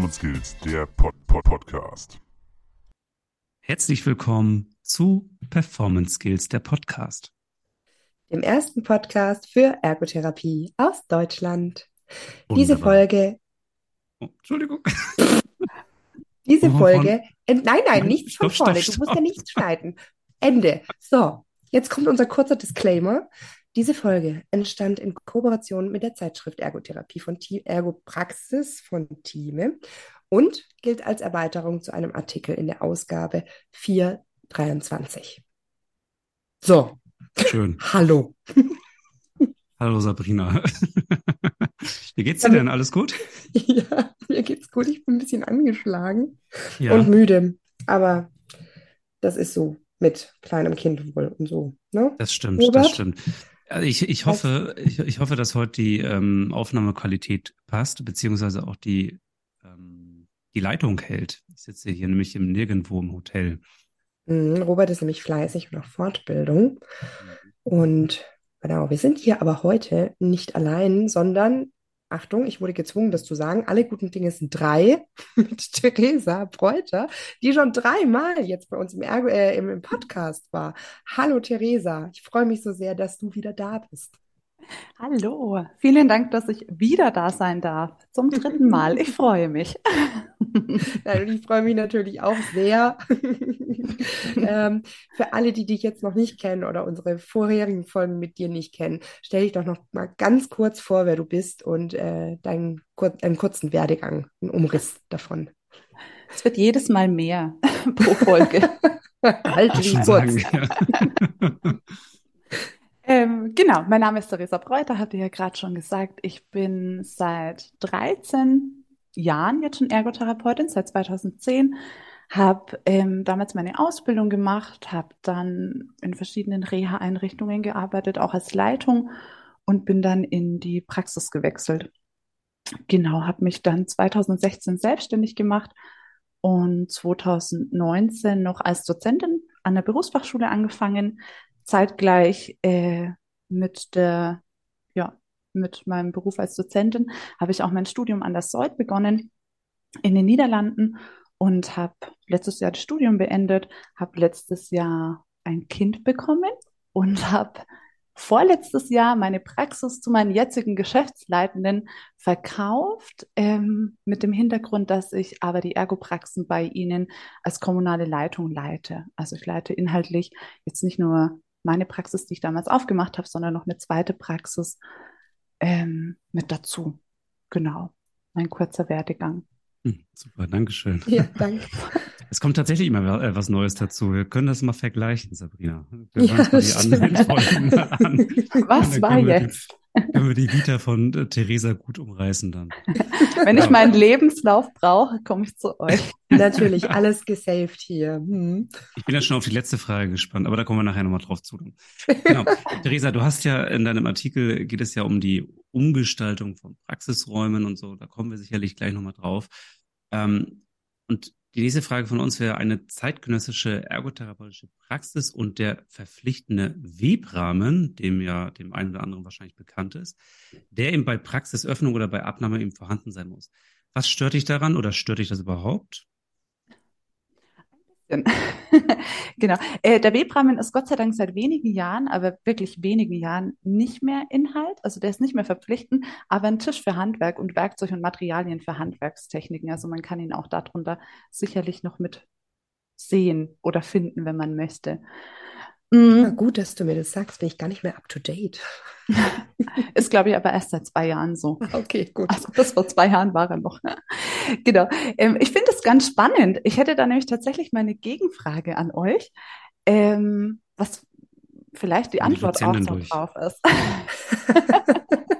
Performance Skills, der Pod -Pod Podcast. Herzlich willkommen zu Performance Skills, der Podcast. Dem ersten Podcast für Ergotherapie aus Deutschland. Wunderbar. Diese Folge. Oh, Entschuldigung. Diese oh, Folge. Nein, nein, nichts von vorne. Du musst ja nichts schneiden. Ende. So, jetzt kommt unser kurzer Disclaimer. Diese Folge entstand in Kooperation mit der Zeitschrift Ergotherapie von T Ergopraxis von Thieme und gilt als Erweiterung zu einem Artikel in der Ausgabe 423. So. Schön. Hallo. Hallo Sabrina. Wie geht's dir denn? Alles gut? Ja, mir geht's gut. Ich bin ein bisschen angeschlagen ja. und müde. Aber das ist so mit kleinem Kind wohl und so. Ne? Das stimmt, Robert? das stimmt. Also ich, ich hoffe, ich, ich hoffe, dass heute die ähm, Aufnahmequalität passt, beziehungsweise auch die, ähm, die Leitung hält. Ich sitze hier nämlich im Nirgendwo im Hotel. Mhm, Robert ist nämlich fleißig und auf Fortbildung. Mhm. Und genau, wir sind hier aber heute nicht allein, sondern Achtung, ich wurde gezwungen, das zu sagen, alle guten Dinge sind drei mit Theresa Breuter, die schon dreimal jetzt bei uns im, äh, im Podcast war. Hallo Theresa, ich freue mich so sehr, dass du wieder da bist. Hallo, vielen Dank, dass ich wieder da sein darf. Zum dritten Mal. Ich freue mich. Ja, ich freue mich natürlich auch sehr. ähm, für alle, die dich jetzt noch nicht kennen oder unsere vorherigen Folgen mit dir nicht kennen, stell dich doch noch mal ganz kurz vor, wer du bist und äh, deinen, einen kurzen Werdegang, einen Umriss davon. Es wird jedes Mal mehr pro Folge. halt wie kurz. Genau, mein Name ist Theresa Breuter, habt ihr ja gerade schon gesagt. Ich bin seit 13 Jahren jetzt schon Ergotherapeutin, seit 2010. Habe ähm, damals meine Ausbildung gemacht, habe dann in verschiedenen Reha-Einrichtungen gearbeitet, auch als Leitung und bin dann in die Praxis gewechselt. Genau, habe mich dann 2016 selbstständig gemacht und 2019 noch als Dozentin an der Berufsfachschule angefangen, zeitgleich äh, mit der, ja, mit meinem Beruf als Dozentin habe ich auch mein Studium an der SEUT begonnen in den Niederlanden und habe letztes Jahr das Studium beendet, habe letztes Jahr ein Kind bekommen und habe vorletztes Jahr meine Praxis zu meinen jetzigen Geschäftsleitenden verkauft, ähm, mit dem Hintergrund, dass ich aber die Ergopraxen bei ihnen als kommunale Leitung leite. Also ich leite inhaltlich jetzt nicht nur meine Praxis, die ich damals aufgemacht habe, sondern noch eine zweite Praxis ähm, mit dazu. Genau, mein kurzer Werdegang. Hm, super, Dankeschön. Ja, danke. Es kommt tatsächlich immer äh, was Neues dazu. Wir können das mal vergleichen, Sabrina. Wir ja, uns mal die anderen Folgen an. Was war jetzt? Können wir die Vita von äh, Theresa gut umreißen dann. Wenn ich meinen Lebenslauf brauche, komme ich zu euch. Natürlich, alles gesaved hier. Hm. Ich bin ja schon auf die letzte Frage gespannt, aber da kommen wir nachher nochmal drauf zu. Genau. Theresa, du hast ja in deinem Artikel, geht es ja um die Umgestaltung von Praxisräumen und so, da kommen wir sicherlich gleich nochmal drauf. Ähm, und die nächste Frage von uns wäre eine zeitgenössische ergotherapeutische Praxis und der verpflichtende Webrahmen, dem ja dem einen oder anderen wahrscheinlich bekannt ist, der eben bei Praxisöffnung oder bei Abnahme eben vorhanden sein muss. Was stört dich daran oder stört dich das überhaupt? genau. Äh, der Webrahmen ist Gott sei Dank seit wenigen Jahren, aber wirklich wenigen Jahren nicht mehr Inhalt. Also der ist nicht mehr verpflichtend, aber ein Tisch für Handwerk und Werkzeug und Materialien für Handwerkstechniken. Also man kann ihn auch darunter sicherlich noch mit sehen oder finden, wenn man möchte. Mhm. Na gut, dass du mir das sagst, bin ich gar nicht mehr up to date. Ist, glaube ich, aber erst seit zwei Jahren so. Okay, gut. Also bis vor zwei Jahren war er noch. genau. Ähm, ich finde es ganz spannend. Ich hätte da nämlich tatsächlich mal eine Gegenfrage an euch, ähm, was vielleicht die Antwort auch so drauf ist.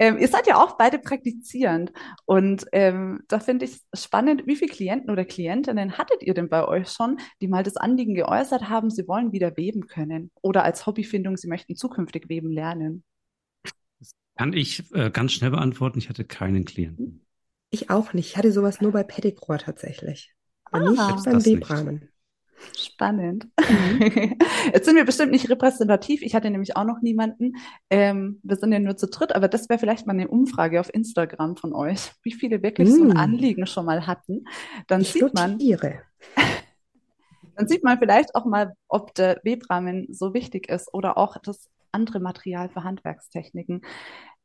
Ähm, ihr seid ja auch beide praktizierend und ähm, da finde ich spannend, wie viele Klienten oder Klientinnen hattet ihr denn bei euch schon, die mal das Anliegen geäußert haben, sie wollen wieder weben können oder als Hobbyfindung, sie möchten zukünftig weben lernen? Das kann ich äh, ganz schnell beantworten. Ich hatte keinen Klienten. Ich auch nicht. Ich hatte sowas nur bei Pedicure tatsächlich. Aber ah, nicht beim Webrahmen. Spannend. Mhm. Jetzt sind wir bestimmt nicht repräsentativ. Ich hatte nämlich auch noch niemanden. Ähm, wir sind ja nur zu dritt, aber das wäre vielleicht mal eine Umfrage auf Instagram von euch, wie viele wirklich mm. so ein mm. Anliegen schon mal hatten. Dann ich sieht man. dann sieht man vielleicht auch mal, ob der Webrahmen so wichtig ist oder auch das andere Material für Handwerkstechniken.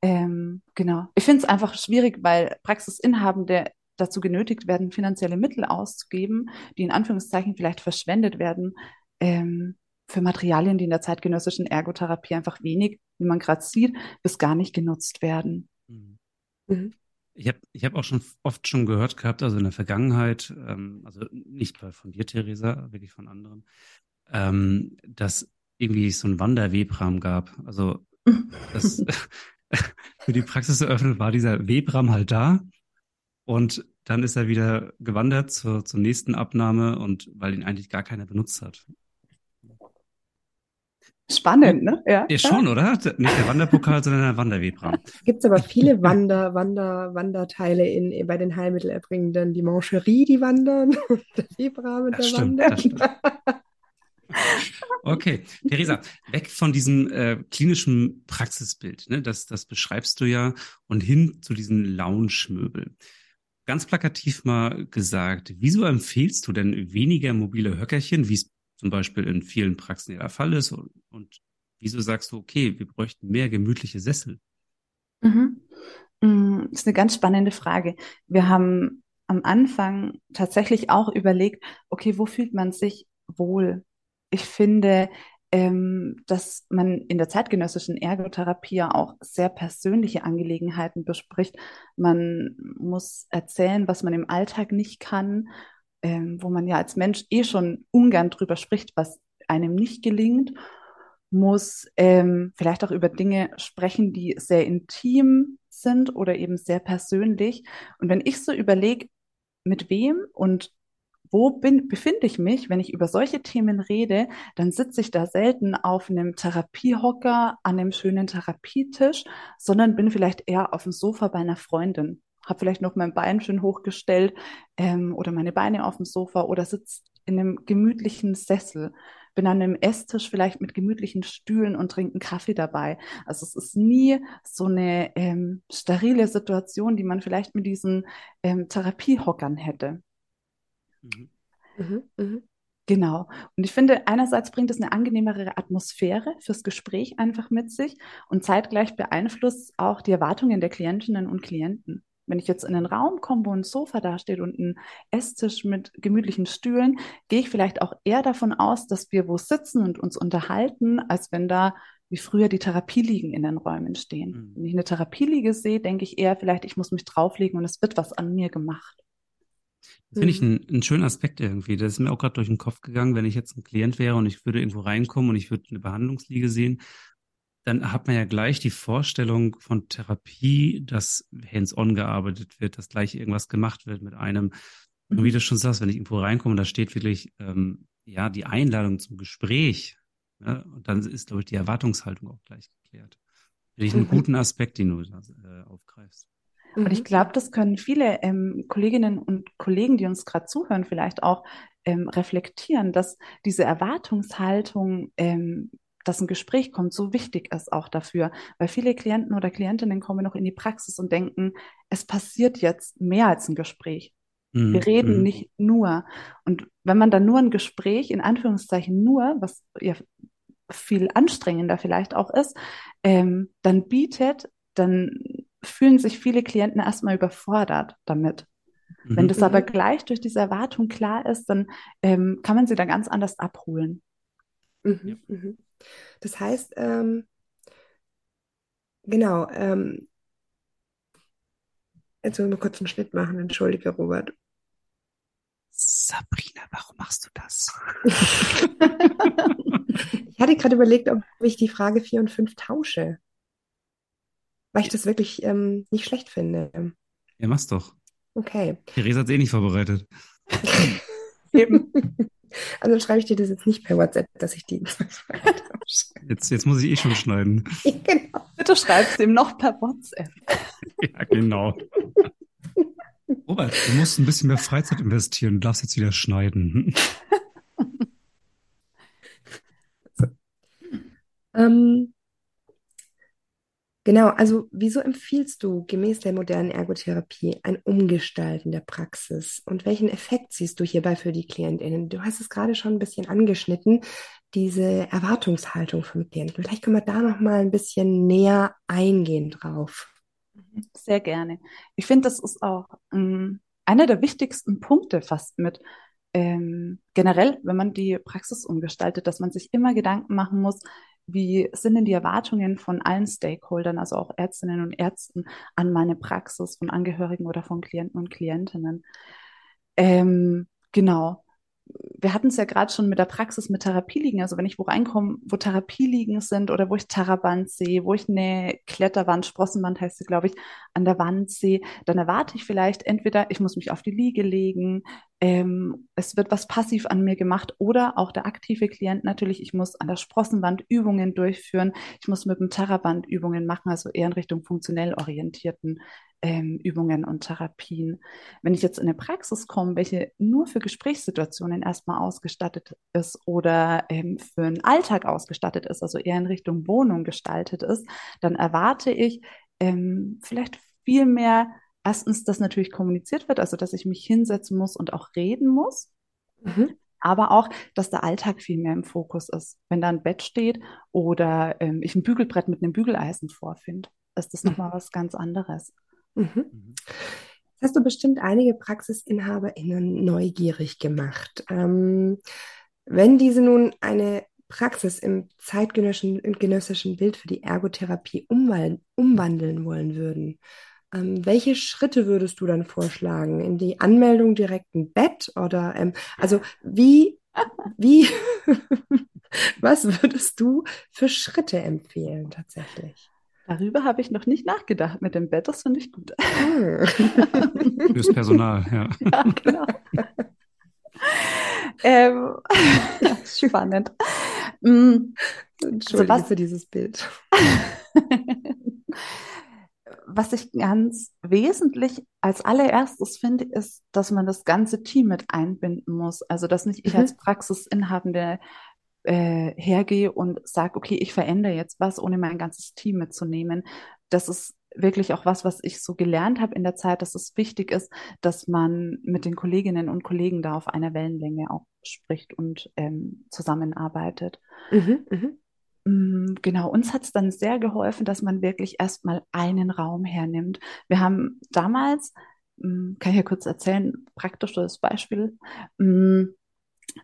Ähm, genau. Ich finde es einfach schwierig, weil Praxisinhabende dazu genötigt werden, finanzielle Mittel auszugeben, die in Anführungszeichen vielleicht verschwendet werden ähm, für Materialien, die in der zeitgenössischen Ergotherapie einfach wenig, wie man gerade sieht, bis gar nicht genutzt werden. Mhm. mhm. Ich habe ich hab auch schon oft schon gehört gehabt, also in der Vergangenheit, ähm, also nicht von dir, Theresa, wirklich von anderen, ähm, dass irgendwie so ein Wanderwebrahmen gab. Also das, für die Praxis eröffnet war dieser Webram halt da und dann ist er wieder gewandert zur, zur nächsten Abnahme und weil ihn eigentlich gar keiner benutzt hat. Spannend, ne? Ja, ja schon, oder? Nicht der Wanderpokal, sondern der Wanderwebram. Gibt es aber viele Wander, Wander, Wanderteile in, bei den Heilmittelerbringenden. Die Mancherie, die wandern, der Webram, der stimmt, wandert. Okay, Theresa, weg von diesem äh, klinischen Praxisbild, ne? das, das beschreibst du ja, und hin zu diesen Lounge-Möbeln. Ganz plakativ mal gesagt, wieso empfehlst du denn weniger mobile Höckerchen, wie es zum Beispiel in vielen Praxen der Fall ist? Und, und wieso sagst du, okay, wir bräuchten mehr gemütliche Sessel? Mhm. Mm, das ist eine ganz spannende Frage. Wir haben am Anfang tatsächlich auch überlegt, okay, wo fühlt man sich wohl? ich finde, ähm, dass man in der zeitgenössischen Ergotherapie auch sehr persönliche Angelegenheiten bespricht. Man muss erzählen, was man im Alltag nicht kann, ähm, wo man ja als Mensch eh schon ungern drüber spricht, was einem nicht gelingt, muss ähm, vielleicht auch über Dinge sprechen, die sehr intim sind oder eben sehr persönlich. Und wenn ich so überlege, mit wem und wo bin, befinde ich mich, wenn ich über solche Themen rede, dann sitze ich da selten auf einem Therapiehocker an einem schönen Therapietisch, sondern bin vielleicht eher auf dem Sofa bei einer Freundin. Habe vielleicht noch mein Bein schön hochgestellt ähm, oder meine Beine auf dem Sofa oder sitze in einem gemütlichen Sessel. Bin an einem Esstisch vielleicht mit gemütlichen Stühlen und trinke einen Kaffee dabei. Also es ist nie so eine ähm, sterile Situation, die man vielleicht mit diesen ähm, Therapiehockern hätte. Mhm. Mhm, mhm. Genau. Und ich finde, einerseits bringt es eine angenehmere Atmosphäre fürs Gespräch einfach mit sich und zeitgleich beeinflusst auch die Erwartungen der Klientinnen und Klienten. Wenn ich jetzt in einen Raum komme, wo ein Sofa dasteht und ein Esstisch mit gemütlichen Stühlen, gehe ich vielleicht auch eher davon aus, dass wir wo sitzen und uns unterhalten, als wenn da wie früher die Therapieliegen in den Räumen stehen. Mhm. Wenn ich eine Therapieliege sehe, denke ich eher vielleicht, ich muss mich drauflegen und es wird was an mir gemacht. Das finde ich mhm. ein, ein schöner Aspekt irgendwie. Das ist mir auch gerade durch den Kopf gegangen, wenn ich jetzt ein Klient wäre und ich würde irgendwo reinkommen und ich würde eine Behandlungsliege sehen, dann hat man ja gleich die Vorstellung von Therapie, dass hands-on gearbeitet wird, dass gleich irgendwas gemacht wird mit einem. Und wie mhm. du schon sagst, wenn ich irgendwo reinkomme, da steht wirklich ähm, ja die Einladung zum Gespräch. Ja, und dann ist, glaube ich, die Erwartungshaltung auch gleich geklärt. Finde ich einen mhm. guten Aspekt, den du da äh, aufgreifst. Und ich mhm. glaube, das können viele ähm, Kolleginnen und Kollegen, die uns gerade zuhören, vielleicht auch ähm, reflektieren, dass diese Erwartungshaltung, ähm, dass ein Gespräch kommt, so wichtig ist auch dafür. Weil viele Klienten oder Klientinnen kommen noch in die Praxis und denken, es passiert jetzt mehr als ein Gespräch. Mhm. Wir reden mhm. nicht nur. Und wenn man dann nur ein Gespräch, in Anführungszeichen nur, was ja viel anstrengender vielleicht auch ist, ähm, dann bietet, dann fühlen sich viele Klienten erstmal überfordert damit. Mhm. Wenn das aber mhm. gleich durch diese Erwartung klar ist, dann ähm, kann man sie da ganz anders abholen. Mhm, mhm. Das heißt, ähm, genau, ähm, jetzt wir kurz einen Schnitt machen, entschuldige, Robert. Sabrina, warum machst du das? ich hatte gerade überlegt, ob ich die Frage 4 und 5 tausche weil ich das wirklich ähm, nicht schlecht finde. Ja, mach's doch. Okay. Theresa hat eh nicht vorbereitet. Eben. Also schreibe ich dir das jetzt nicht per WhatsApp, dass ich die jetzt, jetzt muss ich eh schon schneiden. Ja, genau. Bitte schreibst ihm noch per WhatsApp. ja, genau. Robert, du musst ein bisschen mehr Freizeit investieren. und darfst jetzt wieder schneiden. so. ähm, genau, also wieso empfiehlst du gemäß der modernen Ergotherapie ein Umgestalten der Praxis und welchen Effekt siehst du hierbei für die KlientInnen? Du hast es gerade schon ein bisschen angeschnitten, diese Erwartungshaltung vom Klienten. Vielleicht können wir da noch mal ein bisschen näher eingehen drauf. Sehr gerne. Ich finde, das ist auch ähm, einer der wichtigsten Punkte fast mit ähm, generell, wenn man die Praxis umgestaltet, dass man sich immer Gedanken machen muss, wie sind denn die Erwartungen von allen Stakeholdern, also auch Ärztinnen und Ärzten an meine Praxis, von Angehörigen oder von Klienten und Klientinnen. Ähm, genau wir hatten es ja gerade schon mit der Praxis mit Therapieliegen. Also wenn ich wo reinkomme, wo Therapieliegen sind oder wo ich Terraband sehe, wo ich eine Kletterwand, Sprossenwand heißt sie, glaube ich, an der Wand sehe, dann erwarte ich vielleicht entweder, ich muss mich auf die Liege legen, ähm, es wird was passiv an mir gemacht oder auch der aktive Klient natürlich, ich muss an der Sprossenwand Übungen durchführen, ich muss mit dem Terraband Übungen machen, also eher in Richtung funktionell orientierten ähm, Übungen und Therapien. Wenn ich jetzt in eine Praxis komme, welche nur für Gesprächssituationen erstmal ausgestattet ist oder ähm, für einen Alltag ausgestattet ist, also eher in Richtung Wohnung gestaltet ist, dann erwarte ich ähm, vielleicht viel mehr, erstens, dass natürlich kommuniziert wird, also dass ich mich hinsetzen muss und auch reden muss. Mhm aber auch, dass der Alltag viel mehr im Fokus ist. Wenn da ein Bett steht oder ähm, ich ein Bügelbrett mit einem Bügeleisen vorfinde, ist das nochmal was ganz anderes. Mhm. mhm. Das hast du bestimmt einige PraxisinhaberInnen neugierig gemacht. Ähm, wenn diese nun eine Praxis im zeitgenössischen Bild für die Ergotherapie umwandeln, umwandeln wollen würden, ähm, welche Schritte würdest du dann vorschlagen? In die Anmeldung direkt ein Bett oder ähm, also wie, wie, was würdest du für Schritte empfehlen tatsächlich? Darüber habe ich noch nicht nachgedacht mit dem Bett, das finde ich gut. Fürs Personal, ja. ja genau. ähm, spannend. Entschuldige also was, für dieses Bild. Was ich ganz wesentlich als allererstes finde, ist, dass man das ganze Team mit einbinden muss. Also, dass nicht ich mhm. als Praxisinhabende äh, hergehe und sage, okay, ich verändere jetzt was, ohne mein ganzes Team mitzunehmen. Das ist wirklich auch was, was ich so gelernt habe in der Zeit, dass es wichtig ist, dass man mit den Kolleginnen und Kollegen da auf einer Wellenlänge auch spricht und ähm, zusammenarbeitet. Mhm, mhm. Mm, genau, uns hat es dann sehr geholfen, dass man wirklich erstmal einen Raum hernimmt. Wir haben damals, mm, kann ich ja kurz erzählen, praktisches Beispiel, mm,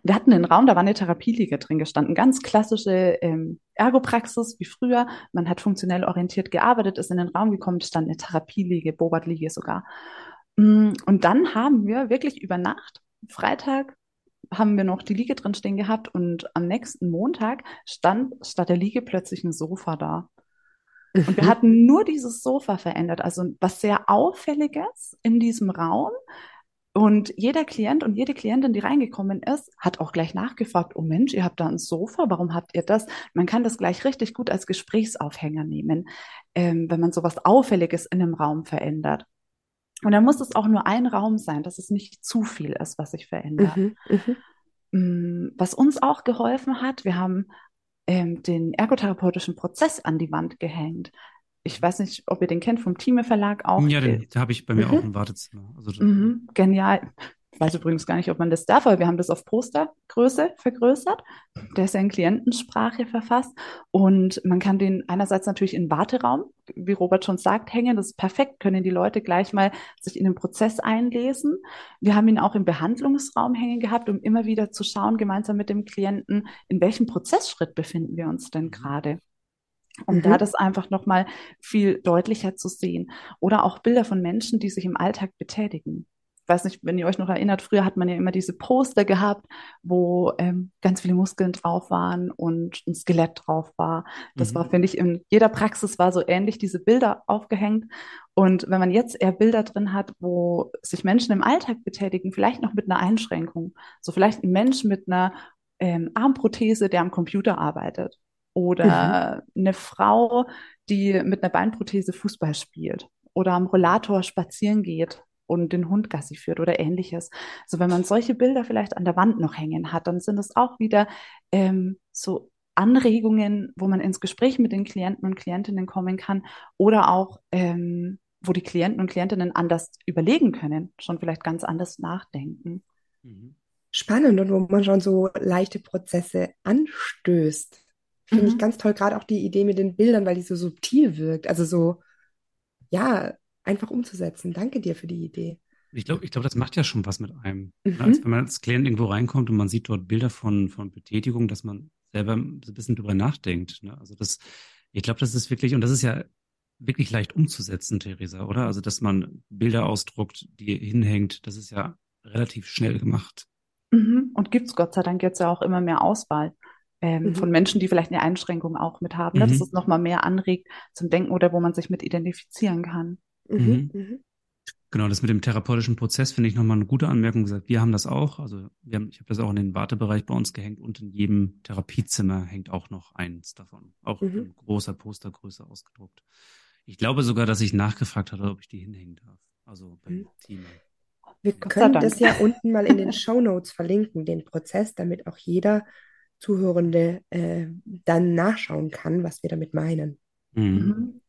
wir hatten einen Raum, da war eine Therapieliege drin gestanden, ganz klassische ähm, Ergopraxis wie früher. Man hat funktionell orientiert gearbeitet, ist in den Raum gekommen, stand eine Therapieliege, Bobertliege sogar. Und dann haben wir wirklich über Nacht, Freitag, haben wir noch die Liege drin stehen gehabt und am nächsten Montag stand statt der Liege plötzlich ein Sofa da. Und wir mhm. hatten nur dieses Sofa verändert, also was sehr Auffälliges in diesem Raum, und jeder Klient und jede Klientin, die reingekommen ist, hat auch gleich nachgefragt, oh Mensch, ihr habt da ein Sofa, warum habt ihr das? Man kann das gleich richtig gut als Gesprächsaufhänger nehmen, ähm, wenn man sowas Auffälliges in einem Raum verändert. Und dann muss es auch nur ein Raum sein, dass es nicht zu viel ist, was sich verändert. Mhm, mhm. Mm, was uns auch geholfen hat, wir haben ähm, den ergotherapeutischen Prozess an die Wand gehängt ich weiß nicht, ob ihr den kennt, vom Thieme Verlag auch. Ja, den, den habe ich bei mir mhm. auch im Wartezimmer. Also, mhm, genial. Ich weiß übrigens gar nicht, ob man das darf, aber wir haben das auf Postergröße vergrößert. Der ist ja in Klientensprache verfasst. Und man kann den einerseits natürlich in Warteraum, wie Robert schon sagt, hängen. Das ist perfekt, können die Leute gleich mal sich in den Prozess einlesen. Wir haben ihn auch im Behandlungsraum hängen gehabt, um immer wieder zu schauen, gemeinsam mit dem Klienten, in welchem Prozessschritt befinden wir uns denn gerade um mhm. da das einfach nochmal viel deutlicher zu sehen. Oder auch Bilder von Menschen, die sich im Alltag betätigen. Ich weiß nicht, wenn ihr euch noch erinnert, früher hat man ja immer diese Poster gehabt, wo ähm, ganz viele Muskeln drauf waren und ein Skelett drauf war. Das mhm. war, finde ich, in jeder Praxis war so ähnlich diese Bilder aufgehängt. Und wenn man jetzt eher Bilder drin hat, wo sich Menschen im Alltag betätigen, vielleicht noch mit einer Einschränkung, so vielleicht ein Mensch mit einer ähm, Armprothese, der am Computer arbeitet oder mhm. eine Frau, die mit einer Beinprothese Fußball spielt oder am Rollator spazieren geht und den Hund Gassi führt oder ähnliches. Also wenn man solche Bilder vielleicht an der Wand noch hängen hat, dann sind es auch wieder ähm, so Anregungen, wo man ins Gespräch mit den Klienten und Klientinnen kommen kann oder auch, ähm, wo die Klienten und Klientinnen anders überlegen können, schon vielleicht ganz anders nachdenken. Mhm. Spannend und wo man schon so leichte Prozesse anstößt. Finde mhm. ich ganz toll, gerade auch die Idee mit den Bildern, weil die so subtil wirkt. Also so, ja, einfach umzusetzen. Danke dir für die Idee. Ich glaube, ich glaube, das macht ja schon was mit einem. Ne? Mhm. Als wenn man als Klient irgendwo reinkommt und man sieht dort Bilder von, von Betätigung, dass man selber ein bisschen drüber nachdenkt. Ne? Also das, ich glaube, das ist wirklich, und das ist ja wirklich leicht umzusetzen, Theresa, oder? Also, dass man Bilder ausdruckt, die hinhängt, das ist ja relativ schnell gemacht. Mhm. Und gibt's Gott sei Dank jetzt ja auch immer mehr Auswahl ähm, mhm. von Menschen, die vielleicht eine Einschränkung auch mit haben, ne? dass mhm. es nochmal mehr anregt zum Denken oder wo man sich mit identifizieren kann. Mhm. Mhm. Genau, das mit dem therapeutischen Prozess finde ich nochmal eine gute Anmerkung gesagt. Wir haben das auch. Also wir haben, ich habe das auch in den Wartebereich bei uns gehängt und in jedem Therapiezimmer hängt auch noch eins davon. Auch mhm. in großer Postergröße ausgedruckt. Ich glaube sogar, dass ich nachgefragt hatte, ob ich die hinhängen darf. Also beim mhm. Team. Wir können das ja unten mal in den Show Notes verlinken, den Prozess, damit auch jeder Zuhörende äh, dann nachschauen kann, was wir damit meinen. Mhm.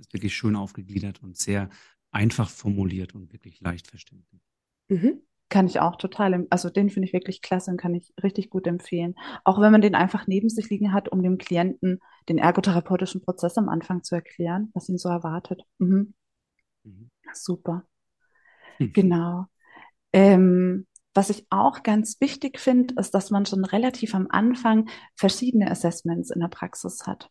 Ist wirklich schön aufgegliedert und sehr einfach formuliert und wirklich leicht verständlich. Mhm. Kann ich auch total, also den finde ich wirklich klasse und kann ich richtig gut empfehlen. Auch wenn man den einfach neben sich liegen hat, um dem Klienten den ergotherapeutischen Prozess am Anfang zu erklären, was ihn so erwartet. Mhm. Mhm. Super. Mhm. Genau. Ähm, was ich auch ganz wichtig finde, ist, dass man schon relativ am Anfang verschiedene Assessments in der Praxis hat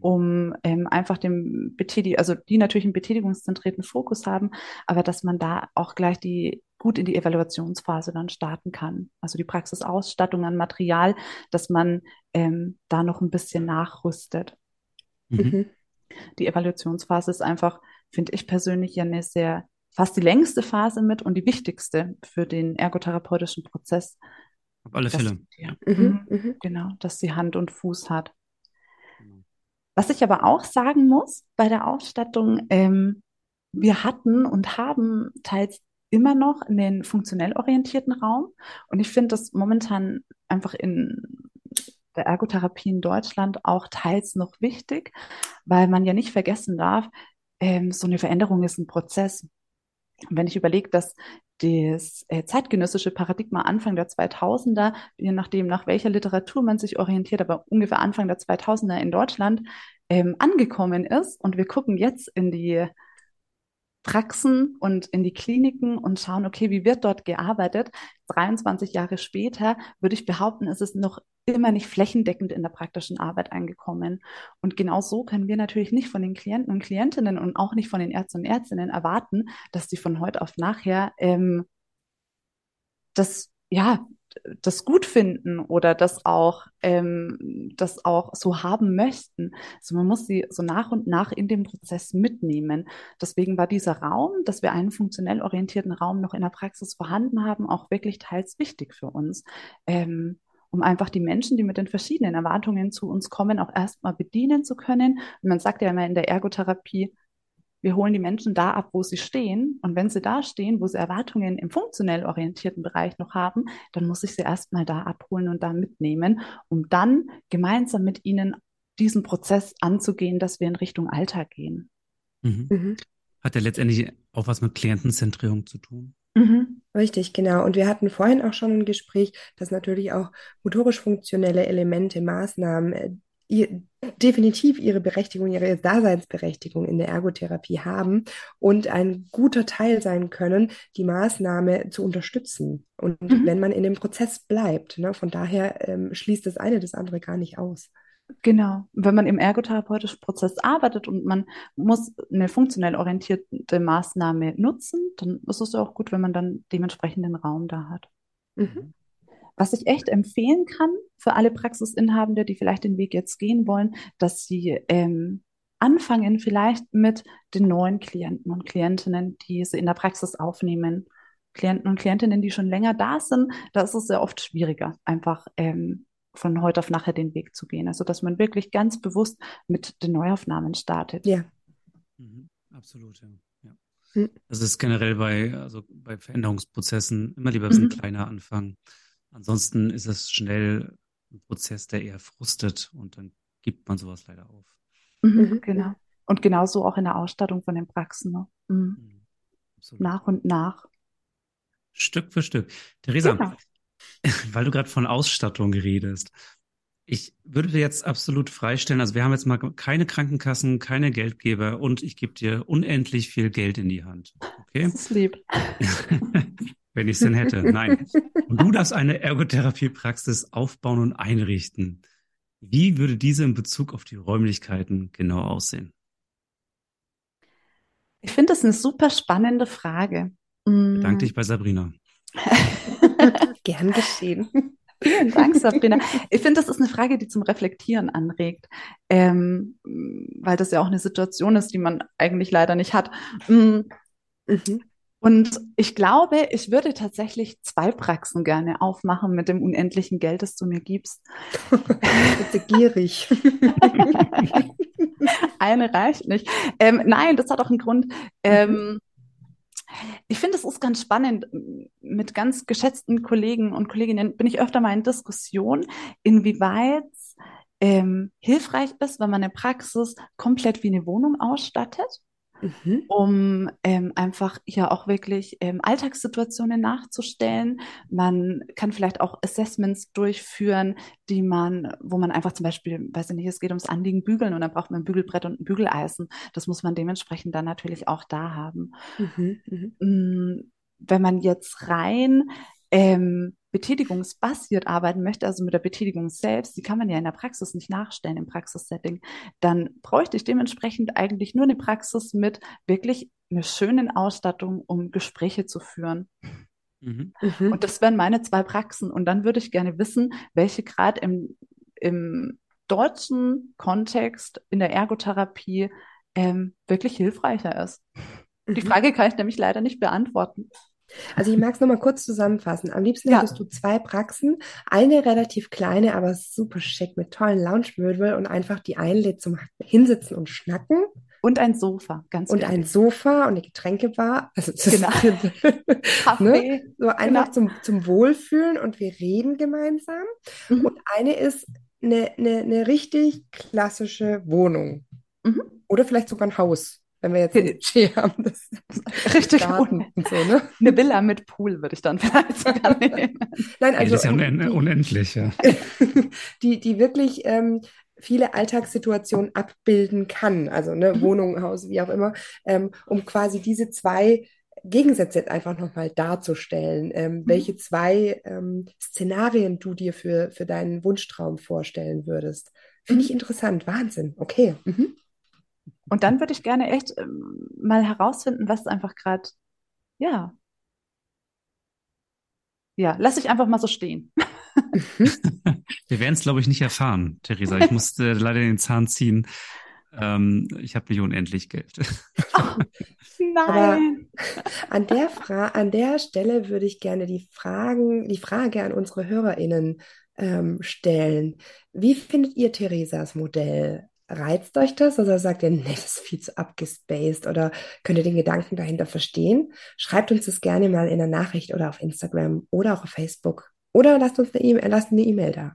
um ähm, einfach dem Betätig also die natürlich einen betätigungszentrierten Fokus haben, aber dass man da auch gleich die gut in die Evaluationsphase dann starten kann. Also die Praxisausstattung an Material, dass man ähm, da noch ein bisschen nachrüstet. Mhm. mhm. Die Evaluationsphase ist einfach, finde ich persönlich, ja eine sehr fast die längste Phase mit und die wichtigste für den ergotherapeutischen Prozess. Auf alle Fälle. Die, mhm, mhm. Genau, dass sie Hand und Fuß hat. Was ich aber auch sagen muss bei der Ausstattung, ähm, wir hatten und haben teils immer noch einen funktionell orientierten Raum. Und ich finde das momentan einfach in der Ergotherapie in Deutschland auch teils noch wichtig, weil man ja nicht vergessen darf, ähm, so eine Veränderung ist ein Prozess. Und wenn ich überlege, dass das äh, zeitgenössische Paradigma Anfang der 2000er, je nachdem, nach welcher Literatur man sich orientiert, aber ungefähr Anfang der 2000er in Deutschland ähm, angekommen ist. Und wir gucken jetzt in die Praxen und in die Kliniken und schauen, okay, wie wird dort gearbeitet? 23 Jahre später würde ich behaupten, ist es noch immer nicht flächendeckend in der praktischen Arbeit angekommen. Und genau so können wir natürlich nicht von den Klienten und Klientinnen und auch nicht von den Ärzten und Ärztinnen erwarten, dass sie von heute auf nachher ähm, das ja das gut finden oder das auch, ähm, das auch so haben möchten. Also man muss sie so nach und nach in dem Prozess mitnehmen. Deswegen war dieser Raum, dass wir einen funktionell orientierten Raum noch in der Praxis vorhanden haben, auch wirklich teils wichtig für uns. Ähm, um einfach die Menschen, die mit den verschiedenen Erwartungen zu uns kommen, auch erstmal bedienen zu können. Und man sagt ja immer in der Ergotherapie, wir holen die Menschen da ab, wo sie stehen. Und wenn sie da stehen, wo sie Erwartungen im funktionell orientierten Bereich noch haben, dann muss ich sie erstmal da abholen und da mitnehmen, um dann gemeinsam mit ihnen diesen Prozess anzugehen, dass wir in Richtung Alltag gehen. Mhm. Mhm. Hat ja letztendlich auch was mit Klientenzentrierung zu tun. Mhm. Richtig, genau. Und wir hatten vorhin auch schon ein Gespräch, dass natürlich auch motorisch funktionelle Elemente, Maßnahmen, äh, ihr, definitiv ihre Berechtigung, ihre Daseinsberechtigung in der Ergotherapie haben und ein guter Teil sein können, die Maßnahme zu unterstützen. Und mhm. wenn man in dem Prozess bleibt, ne, von daher ähm, schließt das eine das andere gar nicht aus. Genau. Wenn man im ergotherapeutischen Prozess arbeitet und man muss eine funktionell orientierte Maßnahme nutzen, dann ist es auch gut, wenn man dann dementsprechend den Raum da hat. Mhm. Was ich echt empfehlen kann für alle Praxisinhabende, die vielleicht den Weg jetzt gehen wollen, dass sie ähm, anfangen vielleicht mit den neuen Klienten und Klientinnen, die sie in der Praxis aufnehmen. Klienten und Klientinnen, die schon länger da sind, da ist es sehr oft schwieriger, einfach ähm, von heute auf nachher den Weg zu gehen. Also dass man wirklich ganz bewusst mit den Neuaufnahmen startet. Ja. Mhm, absolut, ja. ja. Mhm. Das ist generell bei, also bei Veränderungsprozessen immer lieber ein mhm. kleiner anfangen. Ansonsten ist es schnell ein Prozess, der eher frustet und dann gibt man sowas leider auf. Mhm, mhm. genau. Und genauso auch in der Ausstattung von den Praxen. Ne? Mhm. mhm. Nach und nach. Stück für Stück. Theresa, genau. weil du gerade von Ausstattung redest. Ich würde dir jetzt absolut freistellen, also wir haben jetzt mal keine Krankenkassen, keine Geldgeber und ich gebe dir unendlich viel Geld in die Hand. Okay? Das ist lieb. Wenn ich es denn hätte. Nein. Und du darfst eine Ergotherapiepraxis aufbauen und einrichten. Wie würde diese in Bezug auf die Räumlichkeiten genau aussehen? Ich finde das eine super spannende Frage. Bedanke mm. dich bei Sabrina. Gern geschehen. Vielen Dank, Sabrina. Ich finde, das ist eine Frage, die zum Reflektieren anregt, ähm, weil das ja auch eine Situation ist, die man eigentlich leider nicht hat. Mm. Mhm. Und ich glaube, ich würde tatsächlich zwei Praxen gerne aufmachen mit dem unendlichen Geld, das du mir gibst. Bitte gierig. Eine reicht nicht. Ähm, nein, das hat auch einen Grund. Ähm, ich finde, es ist ganz spannend. Mit ganz geschätzten Kollegen und Kolleginnen bin ich öfter mal in Diskussion, inwieweit ähm, hilfreich ist, wenn man eine Praxis komplett wie eine Wohnung ausstattet mhm. um ähm, einfach hier auch wirklich ähm, Alltagssituationen nachzustellen. Man kann vielleicht auch Assessments durchführen, die man, wo man einfach zum Beispiel, weiß ich nicht, es geht ums Anliegen bügeln und dann braucht man ein Bügelbrett und ein Bügeleisen. Das muss man dementsprechend dann natürlich auch da haben. Mhm. Mhm. Mm, wenn man jetzt rein ähm, betätigungsbasiert arbeiten möchte, also mit der Betätigung selbst, die kann man ja in der Praxis nicht nachstellen im Praxissetting, dann bräuchte ich dementsprechend eigentlich nur eine Praxis mit wirklich einer schönen Ausstattung, um Gespräche zu führen. Mhm. mhm. Und das wären meine zwei Praxen. Und dann würde ich gerne wissen, welche gerade im, im deutschen Kontext in der Ergotherapie ähm, wirklich hilfreicher ist. Mhm. Die Frage kann ich nämlich leider nicht beantworten. Also ich mag es nochmal kurz zusammenfassen. Am liebsten ja. hättest du zwei Praxen, eine relativ kleine, aber super schick mit tollen Lounge-Möbel und einfach die einlädt zum Hinsitzen und Schnacken. Und ein Sofa, ganz Und wichtig. ein Sofa und eine Getränkebar. Also genau. ne? So einfach genau. zum, zum Wohlfühlen und wir reden gemeinsam. Mhm. Und eine ist eine, eine, eine richtig klassische Wohnung. Mhm. Oder vielleicht sogar ein Haus wenn wir jetzt ein Budget haben. Das Richtig und so, ne? Eine Villa mit Pool würde ich dann vielleicht sogar nehmen. Nein, also das ist ja un die, unendlich, ja. die, die wirklich ähm, viele Alltagssituationen abbilden kann, also ne, mhm. Wohnung, Haus, wie auch immer, ähm, um quasi diese zwei Gegensätze jetzt einfach nochmal darzustellen, ähm, mhm. welche zwei ähm, Szenarien du dir für, für deinen Wunschtraum vorstellen würdest. Finde ich mhm. interessant, Wahnsinn, okay. Mhm. Und dann würde ich gerne echt ähm, mal herausfinden, was einfach gerade, ja. Ja, lass ich einfach mal so stehen. Wir werden es, glaube ich, nicht erfahren, Theresa. Ich musste leider den Zahn ziehen. Ähm, ich habe nicht unendlich Geld. Oh, nein. Aber an der, Fra an der Stelle würde ich gerne die, Fragen, die Frage an unsere HörerInnen ähm, stellen. Wie findet ihr Theresas Modell? Reizt euch das oder sagt ihr, nee, das ist viel zu abgespaced oder könnt ihr den Gedanken dahinter verstehen? Schreibt uns das gerne mal in der Nachricht oder auf Instagram oder auch auf Facebook oder lasst uns eine E-Mail, lasst eine E-Mail da.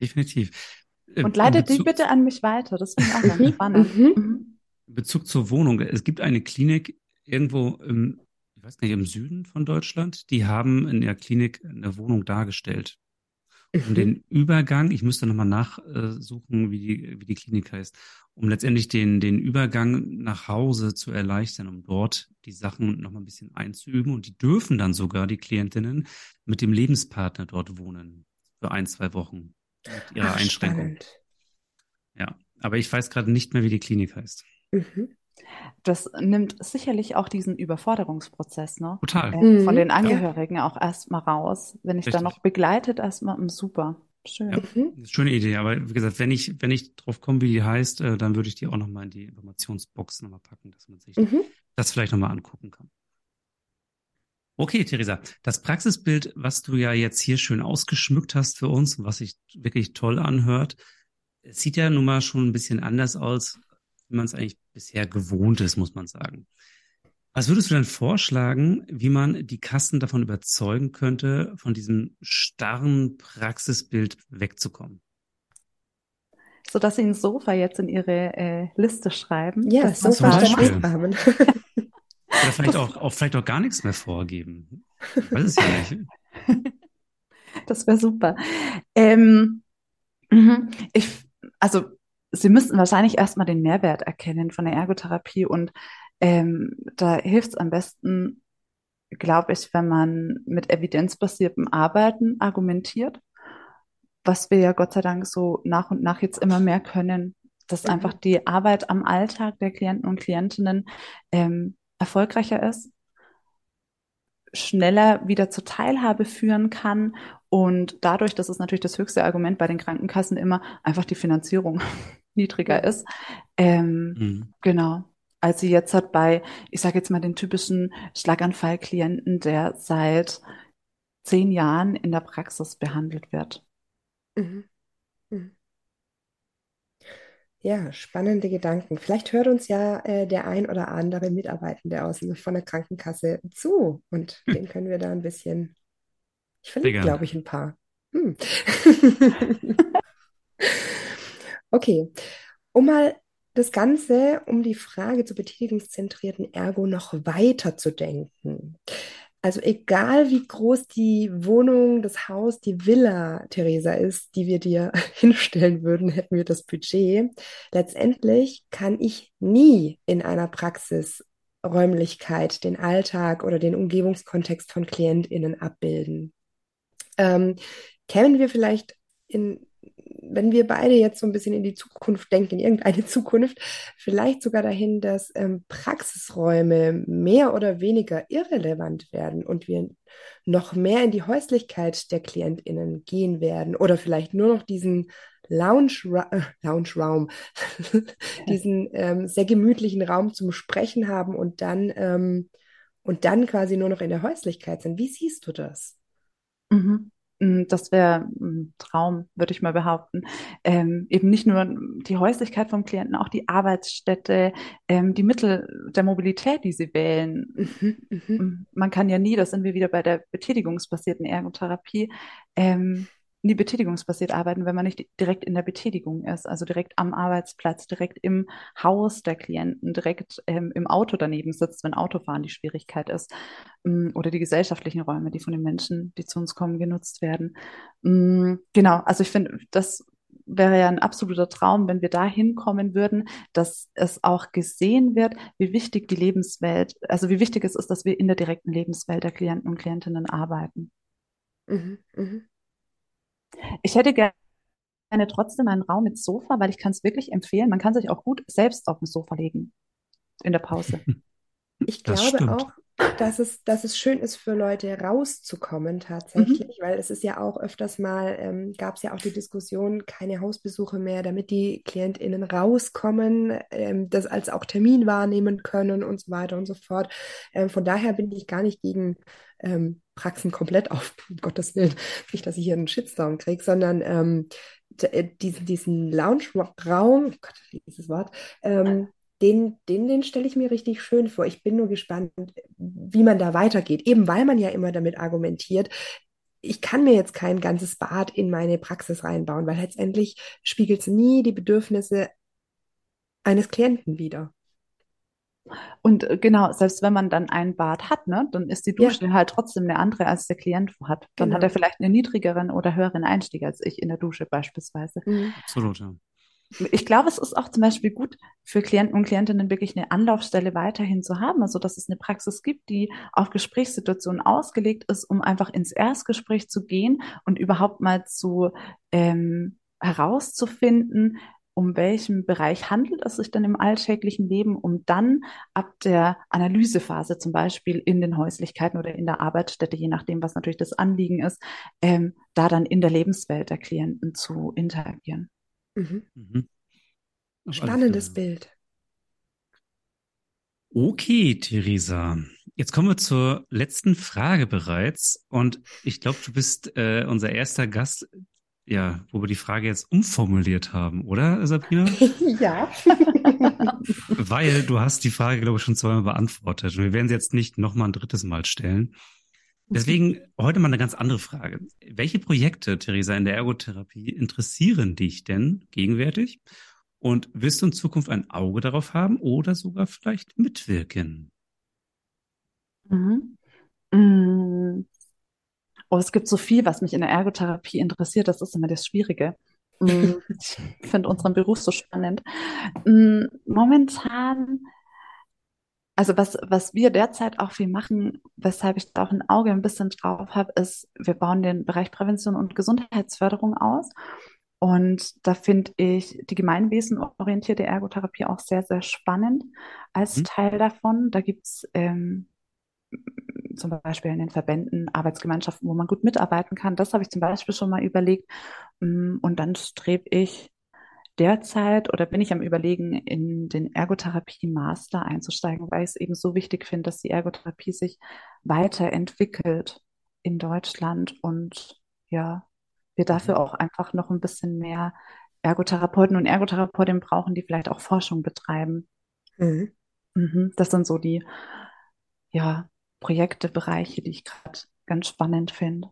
Definitiv. Äh, Und leitet die bitte an mich weiter, das finde ich auch ganz spannend. Mhm. Mhm. In Bezug zur Wohnung, es gibt eine Klinik irgendwo im, ich weiß nicht, im Süden von Deutschland, die haben in der Klinik eine Wohnung dargestellt um den Übergang, ich müsste nochmal nachsuchen, wie die, wie die Klinik heißt, um letztendlich den, den Übergang nach Hause zu erleichtern, um dort die Sachen nochmal ein bisschen einzuüben. Und die dürfen dann sogar, die Klientinnen, mit dem Lebenspartner dort wohnen. Für ein, zwei Wochen. Mit ihrer Ach, Einschränkung. Spannend. Ja, aber ich weiß gerade nicht mehr, wie die Klinik heißt. Mhm. Das nimmt sicherlich auch diesen Überforderungsprozess ne? Total. Äh, von mhm. den Angehörigen ja. auch erstmal raus. Wenn ich da noch begleitet, erstmal hm, super. Schön. Ja, mhm. schöne Idee, aber wie gesagt, wenn ich, wenn ich drauf komme, wie die heißt, äh, dann würde ich die auch nochmal in die Informationsbox nochmal packen, dass man sich mhm. das vielleicht nochmal angucken kann. Okay, Theresa, das Praxisbild, was du ja jetzt hier schön ausgeschmückt hast für uns, was sich wirklich toll anhört, sieht ja nun mal schon ein bisschen anders aus, wie man es eigentlich bisher gewohnt ist, muss man sagen. Was würdest du denn vorschlagen, wie man die Kassen davon überzeugen könnte, von diesem starren Praxisbild wegzukommen? So dass sie ein Sofa jetzt in ihre äh, Liste schreiben. Ja, dass man Sofa. Lichtrahmen. Oder vielleicht auch, auch, vielleicht auch gar nichts mehr vorgeben. Ich weiß es ja nicht. Das wäre super. Ähm, mhm. ich, also, Sie müssten wahrscheinlich erstmal den Mehrwert erkennen von der Ergotherapie und ähm, da hilft es am besten, glaube ich, wenn man mit evidenzbasiertem Arbeiten argumentiert, was wir ja Gott sei Dank so nach und nach jetzt immer mehr können, dass Mhm. einfach die Arbeit am Alltag der Klienten und Klientinnen ähm, erfolgreicher ist, schneller wieder zur Teilhabe führen kann und dadurch, das ist natürlich das höchste Argument bei den Krankenkassen immer, einfach die Finanzierung niedriger ist. Ähm, Mhm. Genau. Als sie jetzt hat bei, ich sage jetzt mal den typischen Schlaganfallklienten, der seit zehn Jahren in der Praxis behandelt wird. Mhm. Mhm. Ja, spannende Gedanken. Vielleicht hört uns ja äh, der ein oder andere Mitarbeitende aus von der Krankenkasse zu und Hm. den können wir da ein bisschen. Ich finde, glaube ich, ein paar. Hm. Okay, um mal das Ganze, um die Frage zur betätigungszentrierten Ergo noch weiter zu denken. Also egal wie groß die Wohnung, das Haus, die Villa, Theresa, ist, die wir dir hinstellen würden, hätten wir das Budget. Letztendlich kann ich nie in einer Praxisräumlichkeit den Alltag oder den Umgebungskontext von KlientInnen abbilden. Ähm, kämen wir vielleicht in, wenn wir beide jetzt so ein bisschen in die Zukunft denken, in irgendeine Zukunft, vielleicht sogar dahin, dass ähm, Praxisräume mehr oder weniger irrelevant werden und wir noch mehr in die Häuslichkeit der KlientInnen gehen werden oder vielleicht nur noch diesen Lounge, äh, Lounge Raum, diesen ähm, sehr gemütlichen Raum zum Sprechen haben und dann, ähm, und dann quasi nur noch in der Häuslichkeit sind. Wie siehst du das? Mhm. Mm, Das wäre ein Traum, würde ich mal behaupten. Ähm, eben nicht nur die Häuslichkeit vom Klienten, auch die Arbeitsstätte, ähm, die Mittel der Mobilität, die sie wählen. Mhm, mhm. Mm, Man kann ja nie, da sind wir wieder bei der betätigungsbasierten Ergotherapie, ähm, nie betätigungsbasiert arbeiten, wenn man nicht direkt in der Betätigung ist, also direkt am Arbeitsplatz, direkt im Haus der Klienten, direkt ähm, im Auto daneben sitzt, wenn Autofahren die Schwierigkeit ist, mm, oder die gesellschaftlichen Räume, die von den Menschen, die zu uns kommen, genutzt werden. Mm, Genau, also ich finde, das wäre ja ein absoluter Traum, wenn wir da hinkommen würden, dass es auch gesehen wird, wie wichtig die Lebenswelt, also wie wichtig es ist, dass wir in der direkten Lebenswelt der Klienten und Klientinnen arbeiten. Mhm, mhm. Ich hätte gerne trotzdem einen Raum mit Sofa, weil ich kann es wirklich empfehlen. Man kann sich auch gut selbst auf dem Sofa legen in der Pause. Ich Das glaube stimmt. auch, dass es, dass es schön ist für Leute rauszukommen tatsächlich, weil es ist ja auch öfters mal, ähm, gab es ja auch die Diskussion, keine Hausbesuche mehr, damit die KlientInnen rauskommen, ähm, das als auch Termin wahrnehmen können und so weiter und so fort. Ähm, von daher bin ich gar nicht gegen ähm, Praxen komplett auf, um Gottes Willen, nicht, dass ich hier einen Shitstorm kriege, sondern ähm, äh, diesen, diesen Lounge-Raum, oh Gott, dieses Wort, ähm, den, den, den stelle ich mir richtig schön vor. Ich bin nur gespannt, wie man da weitergeht. Eben weil man ja immer damit argumentiert, ich kann mir jetzt kein ganzes Bad in meine Praxis reinbauen, weil letztendlich spiegelt es nie die Bedürfnisse eines Klienten wider. Und äh, genau, selbst wenn man dann ein Bad hat, ne, dann ist die Ja. Dusche halt trotzdem eine andere, als der Klient hat. Dann Genau. hat er vielleicht einen niedrigeren oder höheren Einstieg als ich in der Dusche beispielsweise. Mhm. Absolut, ja. Ich glaube, es ist auch zum Beispiel gut für Klienten und Klientinnen wirklich eine Anlaufstelle weiterhin zu haben, also dass es eine Praxis gibt, die auf Gesprächssituationen ausgelegt ist, um einfach ins Erstgespräch zu gehen und überhaupt mal zu ähm, herauszufinden, um welchen Bereich handelt es sich denn im alltäglichen Leben, um dann ab der Analysephase zum Beispiel in den Häuslichkeiten oder in der Arbeitsstätte, je nachdem, was natürlich das Anliegen ist, ähm, da dann in der Lebenswelt der Klienten zu interagieren. Mhm. Mhm. Spannendes Fälle. Bild. Okay, Theresa. Jetzt kommen wir zur letzten Frage bereits. Und ich glaube, du bist äh, unser erster Gast, ja, wo wir die Frage jetzt umformuliert haben, oder, Sabrina? ja. Weil du hast die Frage, glaube ich, schon zweimal beantwortet. Und wir werden sie jetzt nicht nochmal ein drittes Mal stellen. Deswegen heute mal eine ganz andere Frage. Welche Projekte, Theresa, in der Ergotherapie interessieren dich denn gegenwärtig? Und wirst du in Zukunft ein Auge darauf haben oder sogar vielleicht mitwirken? Mhm. Mm. Oh, es gibt so viel, was mich in der Ergotherapie interessiert. Das ist immer das Schwierige. Mm. ich finde unseren Beruf so spannend. Mm, momentan, also was, was wir derzeit auch viel machen, weshalb ich da auch ein Auge ein bisschen drauf habe, ist, wir bauen den Bereich Prävention und Gesundheitsförderung aus. Und da finde ich die gemeinwesenorientierte Ergotherapie auch sehr, sehr spannend als mhm. Teil davon. Da gibt's ähm, zum Beispiel in den Verbänden, Arbeitsgemeinschaften, wo man gut mitarbeiten kann. Das habe ich zum Beispiel schon mal überlegt. Mm, und dann strebe ich derzeit oder bin ich am Überlegen, in den Ergotherapie-Master einzusteigen, weil ich es eben so wichtig finde, dass die Ergotherapie sich weiterentwickelt in Deutschland und ja, wir dafür auch einfach noch ein bisschen mehr Ergotherapeuten und Ergotherapeutinnen brauchen, die vielleicht auch Forschung betreiben. Mhm. Mhm, das sind so die, ja, Projekte, Bereiche, die ich gerade ganz spannend finde.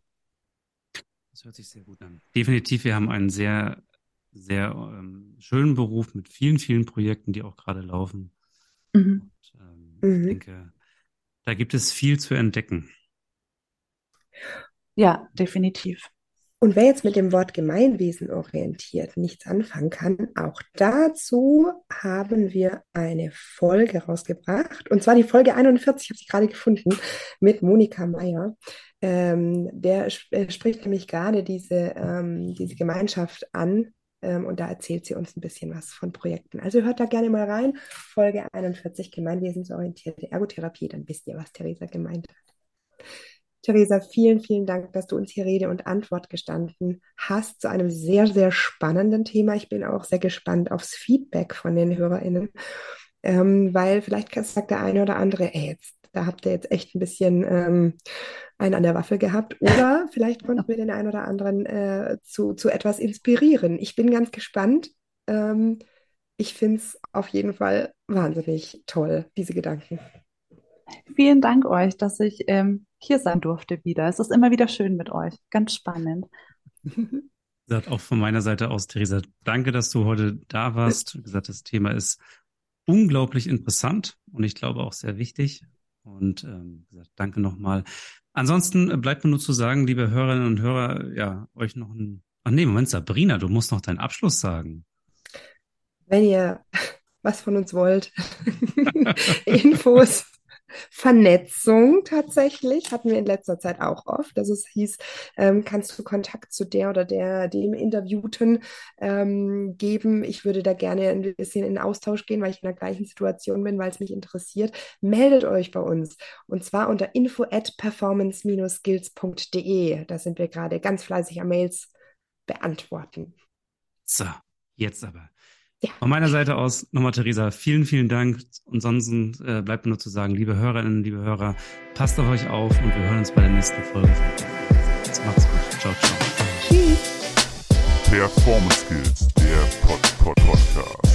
Das hört sich sehr gut an. Definitiv, wir haben einen sehr, sehr ähm, schönen Beruf mit vielen, vielen Projekten, die auch gerade laufen. Mhm. Und, ähm, mhm. Ich denke, da gibt es viel zu entdecken. Ja, definitiv. Und wer jetzt mit dem Wort Gemeinwesen orientiert nichts anfangen kann, auch dazu haben wir eine Folge rausgebracht. Und zwar die Folge 41, habe ich gerade gefunden, mit Monika Meyer. Ähm, der sp äh, spricht nämlich gerade diese, ähm, diese Gemeinschaft an. Ähm, und da erzählt sie uns ein bisschen was von Projekten. Also hört da gerne mal rein. Folge 41, Gemeinwesensorientierte Ergotherapie. Dann wisst ihr, was Theresa gemeint hat. Theresa, vielen, vielen Dank, dass du uns hier Rede und Antwort gestanden hast zu einem sehr, sehr spannenden Thema. Ich bin auch sehr gespannt aufs Feedback von den HörerInnen, ähm, weil vielleicht sagt der eine oder andere, ey, jetzt, da habt ihr jetzt echt ein bisschen ähm, einen an der Waffe gehabt oder vielleicht konnten wir den einen oder anderen äh, zu, zu etwas inspirieren. Ich bin ganz gespannt. Ähm, ich finde es auf jeden Fall wahnsinnig toll, diese Gedanken. Vielen Dank euch, dass ich ähm, hier sein durfte wieder. Es ist immer wieder schön mit euch. Ganz spannend. Wie gesagt, auch von meiner Seite aus, Theresa, danke, dass du heute da warst. Wie gesagt, das Thema ist unglaublich interessant und ich glaube auch sehr wichtig. Und ähm, danke nochmal. Ansonsten bleibt mir nur zu sagen, liebe Hörerinnen und Hörer, ja, euch noch ein. Ach nee, Moment, Sabrina, du musst noch deinen Abschluss sagen. Wenn ihr was von uns wollt, Infos Vernetzung tatsächlich hatten wir in letzter Zeit auch oft, dass es hieß, ähm, kannst du Kontakt zu der oder der, dem Interviewten ähm, geben? Ich würde da gerne ein bisschen in Austausch gehen, weil ich in der gleichen Situation bin, weil es mich interessiert. Meldet euch bei uns und zwar unter info at performance-skills.de. Da sind wir gerade ganz fleißig am Mails beantworten. So, jetzt aber. Ja. Von meiner Seite aus nochmal, Theresa, vielen, vielen Dank. Ansonsten äh, bleibt mir nur zu sagen, liebe Hörerinnen, liebe Hörer, passt auf euch auf und wir hören uns bei der nächsten Folge. Jetzt macht's gut. Ciao, ciao. Tschüss. Performance Skills, der Pod, Pod Podcast.